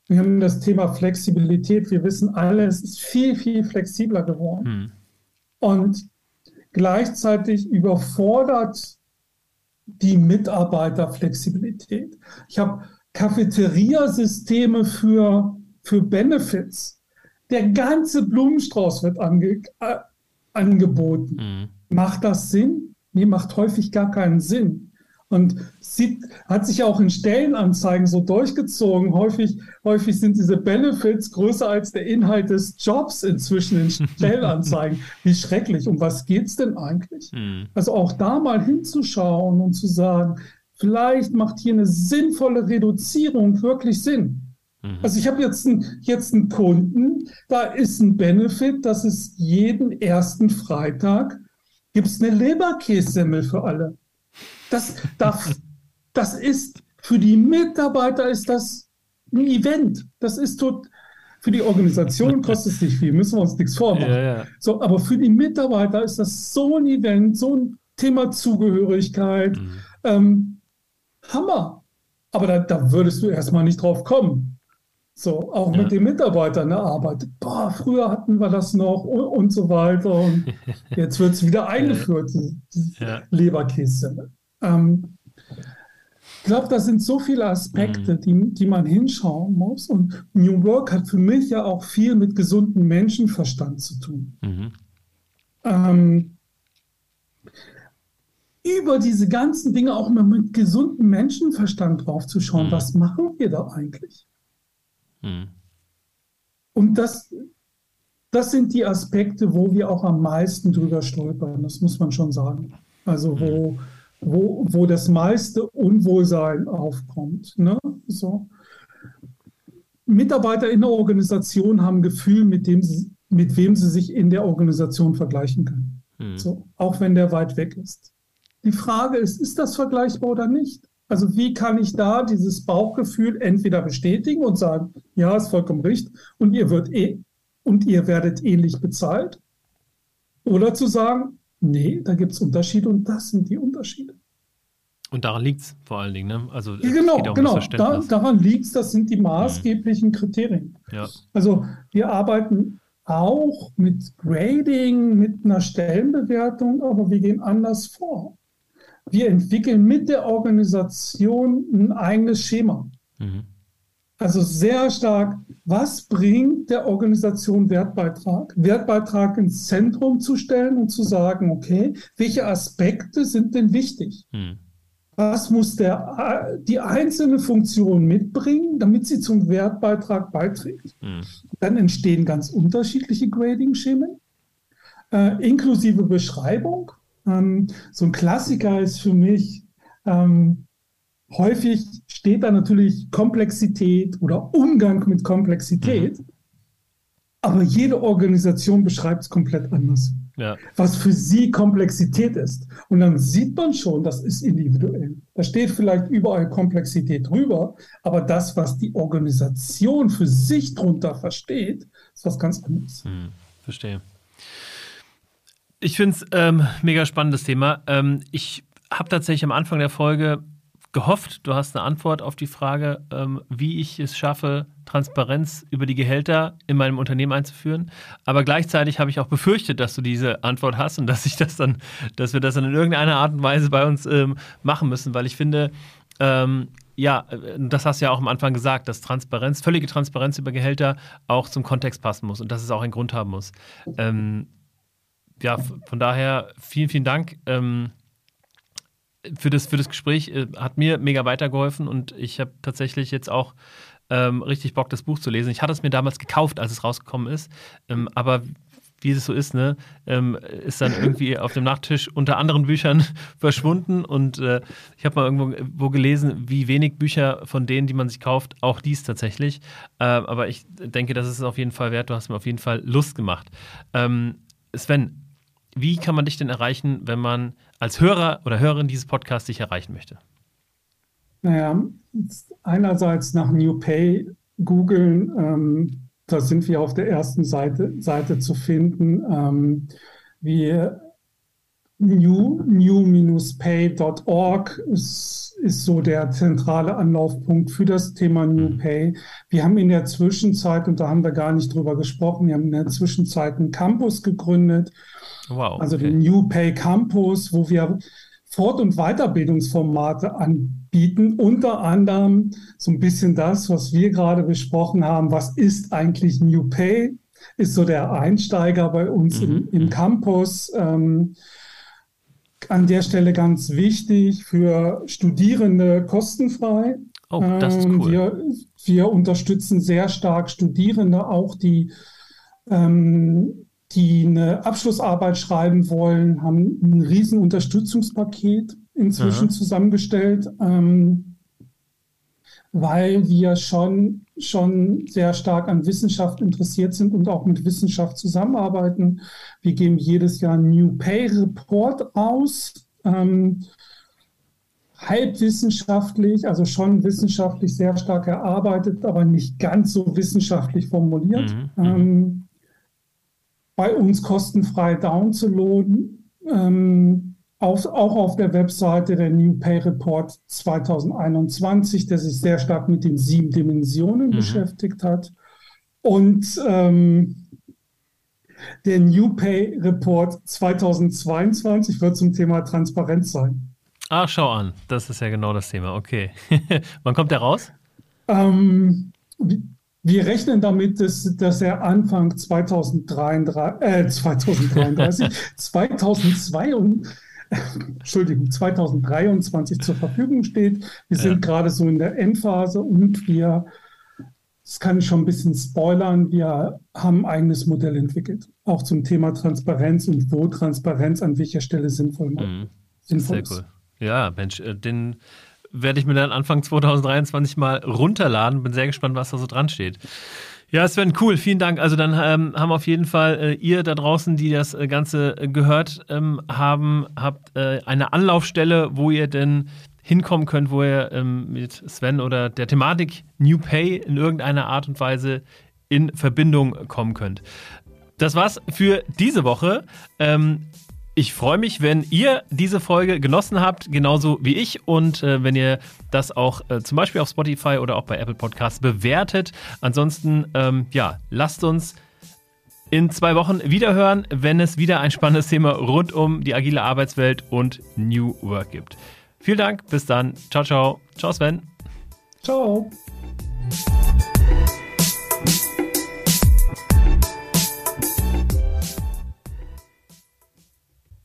Speaker 2: Wir haben das Thema Flexibilität. Wir wissen alle, es ist viel, viel flexibler geworden. Hm. Und gleichzeitig überfordert die Mitarbeiter Flexibilität. Ich habe Cafeteria-Systeme für, für Benefits. Der ganze Blumenstrauß wird ange, äh, angeboten. Mhm. Macht das Sinn? Nee, macht häufig gar keinen Sinn. Und sieht, hat sich auch in Stellenanzeigen so durchgezogen. Häufig, häufig sind diese Benefits größer als der Inhalt des Jobs inzwischen in [laughs] Stellenanzeigen. Wie schrecklich. Um was geht's denn eigentlich? Mhm. Also auch da mal hinzuschauen und zu sagen, vielleicht macht hier eine sinnvolle Reduzierung wirklich Sinn. Mhm. Also ich habe jetzt, ein, jetzt einen Kunden, da ist ein Benefit, dass es jeden ersten Freitag gibt es eine Leberkässemmel für alle. Das, das, das ist für die Mitarbeiter ist das ein Event. Das ist tot. Für die Organisation kostet es nicht viel, müssen wir uns nichts vormachen. Ja, ja. So, aber für die Mitarbeiter ist das so ein Event, so ein Thema Zugehörigkeit. Mhm. Ähm, Hammer. Aber da, da würdest du erstmal nicht drauf kommen. So, auch ja. mit den Mitarbeitern erarbeitet. Boah, früher hatten wir das noch und, und so weiter. Und [laughs] jetzt wird es wieder eingeführt, die, ja. Leberkäse. Ähm, ich glaube, das sind so viele Aspekte, mhm. die, die man hinschauen muss. Und New Work hat für mich ja auch viel mit gesundem Menschenverstand zu tun. Mhm. Ähm, über diese ganzen Dinge auch mal mit gesundem Menschenverstand drauf zu schauen, mhm. was machen wir da eigentlich? Mhm. Und das, das sind die Aspekte, wo wir auch am meisten drüber stolpern, das muss man schon sagen. Also wo, mhm. Wo, wo das meiste Unwohlsein aufkommt. Ne? So. Mitarbeiter in der Organisation haben ein Gefühl, mit, dem sie, mit wem sie sich in der Organisation vergleichen können. Mhm. So, auch wenn der weit weg ist. Die Frage ist, ist das vergleichbar oder nicht? Also wie kann ich da dieses Bauchgefühl entweder bestätigen und sagen, ja, ist vollkommen richtig und ihr wird eh und ihr werdet ähnlich bezahlt, oder zu sagen, nee, da gibt es Unterschiede und das sind die Unterschiede.
Speaker 1: Und daran liegt es vor allen Dingen, ne?
Speaker 2: Also ja, genau, genau. Da, daran liegt es, das sind die maßgeblichen Kriterien. Ja. Also wir arbeiten auch mit Grading, mit einer Stellenbewertung, aber wir gehen anders vor wir entwickeln mit der Organisation ein eigenes Schema. Mhm. Also sehr stark, was bringt der Organisation Wertbeitrag? Wertbeitrag ins Zentrum zu stellen und zu sagen, okay, welche Aspekte sind denn wichtig? Mhm. Was muss der, die einzelne Funktion mitbringen, damit sie zum Wertbeitrag beiträgt? Mhm. Dann entstehen ganz unterschiedliche Grading-Schemen, äh, inklusive Beschreibung. Ähm, so ein Klassiker ist für mich, ähm, häufig steht da natürlich Komplexität oder Umgang mit Komplexität, mhm. aber jede Organisation beschreibt es komplett anders. Ja. Was für sie Komplexität ist. Und dann sieht man schon, das ist individuell. Da steht vielleicht überall Komplexität drüber, aber das, was die Organisation für sich drunter versteht, ist was ganz anderes.
Speaker 1: Hm, verstehe. Ich finde es ähm, mega spannendes Thema. Ähm, ich habe tatsächlich am Anfang der Folge gehofft, du hast eine Antwort auf die Frage, ähm, wie ich es schaffe, Transparenz über die Gehälter in meinem Unternehmen einzuführen. Aber gleichzeitig habe ich auch befürchtet, dass du diese Antwort hast und dass ich das dann, dass wir das dann in irgendeiner Art und Weise bei uns ähm, machen müssen, weil ich finde, ähm, ja, äh, das hast du ja auch am Anfang gesagt, dass Transparenz, völlige Transparenz über Gehälter auch zum Kontext passen muss und dass es auch einen Grund haben muss. Ähm, ja, von daher vielen, vielen Dank ähm, für, das, für das Gespräch. Äh, hat mir mega weitergeholfen und ich habe tatsächlich jetzt auch ähm, richtig Bock, das Buch zu lesen. Ich hatte es mir damals gekauft, als es rausgekommen ist, ähm, aber wie es so ist, ne, ähm, ist dann irgendwie [laughs] auf dem Nachttisch unter anderen Büchern [laughs] verschwunden. Und äh, ich habe mal irgendwo gelesen, wie wenig Bücher von denen, die man sich kauft, auch dies tatsächlich. Äh, aber ich denke, das ist auf jeden Fall wert. Du hast mir auf jeden Fall Lust gemacht. Ähm, Sven, wie kann man dich denn erreichen, wenn man als Hörer oder Hörerin dieses Podcasts dich erreichen möchte?
Speaker 2: Naja, einerseits nach New Pay googeln, ähm, da sind wir auf der ersten Seite, Seite zu finden. Ähm, wir new, new-pay.org ist, ist so der zentrale Anlaufpunkt für das Thema New mhm. Pay. Wir haben in der Zwischenzeit, und da haben wir gar nicht drüber gesprochen, wir haben in der Zwischenzeit einen Campus gegründet, Wow, also den New Pay Campus, wo wir Fort- und Weiterbildungsformate anbieten, unter anderem so ein bisschen das, was wir gerade besprochen haben. Was ist eigentlich New Pay? Ist so der Einsteiger bei uns mhm. im, im, mhm. Campus. Ähm, an der Stelle ganz wichtig für Studierende kostenfrei. Oh, das ist ähm, cool. Wir, wir unterstützen sehr stark Studierende, auch die ähm, die eine Abschlussarbeit schreiben wollen, haben ein riesen Unterstützungspaket inzwischen Aha. zusammengestellt, ähm, weil wir schon, schon sehr stark an Wissenschaft interessiert sind und auch mit Wissenschaft zusammenarbeiten. Wir geben jedes Jahr einen New Pay Report aus. Ähm, halbwissenschaftlich, also schon wissenschaftlich sehr stark erarbeitet, aber nicht ganz so wissenschaftlich formuliert. Mhm. mhm. Ähm, bei uns kostenfrei downzuladen. Ähm, auf, auch auf der Webseite der New Pay Report 2021, der sich sehr stark mit den sieben Dimensionen mhm. beschäftigt hat. Und ähm, der New Pay Report 2022 wird zum Thema Transparenz sein.
Speaker 1: Ach, schau an, das ist ja genau das Thema. Okay. [laughs] Wann kommt der raus?
Speaker 2: Ähm, wir rechnen damit, dass, dass er Anfang 2033, äh, 2033, 2022, [laughs] [laughs] Entschuldigung, 2023 zur Verfügung steht. Wir ja. sind gerade so in der Endphase und wir, das kann ich schon ein bisschen spoilern, wir haben ein eigenes Modell entwickelt, auch zum Thema Transparenz und wo Transparenz an welcher Stelle sinnvoll, mhm.
Speaker 1: sinnvoll Sehr ist. Cool. Ja, Mensch, äh, den werde ich mir dann Anfang 2023 mal runterladen. Bin sehr gespannt, was da so dran steht. Ja, Sven, cool, vielen Dank. Also dann ähm, haben auf jeden Fall äh, ihr da draußen, die das äh, Ganze äh, gehört ähm, haben, habt äh, eine Anlaufstelle, wo ihr denn hinkommen könnt, wo ihr ähm, mit Sven oder der Thematik New Pay in irgendeiner Art und Weise in Verbindung kommen könnt. Das war's für diese Woche. Ähm, ich freue mich, wenn ihr diese Folge genossen habt, genauso wie ich. Und äh, wenn ihr das auch äh, zum Beispiel auf Spotify oder auch bei Apple Podcasts bewertet. Ansonsten, ähm, ja, lasst uns in zwei Wochen wiederhören, wenn es wieder ein spannendes Thema rund um die agile Arbeitswelt und New Work gibt. Vielen Dank, bis dann. Ciao, ciao. Ciao, Sven.
Speaker 2: Ciao.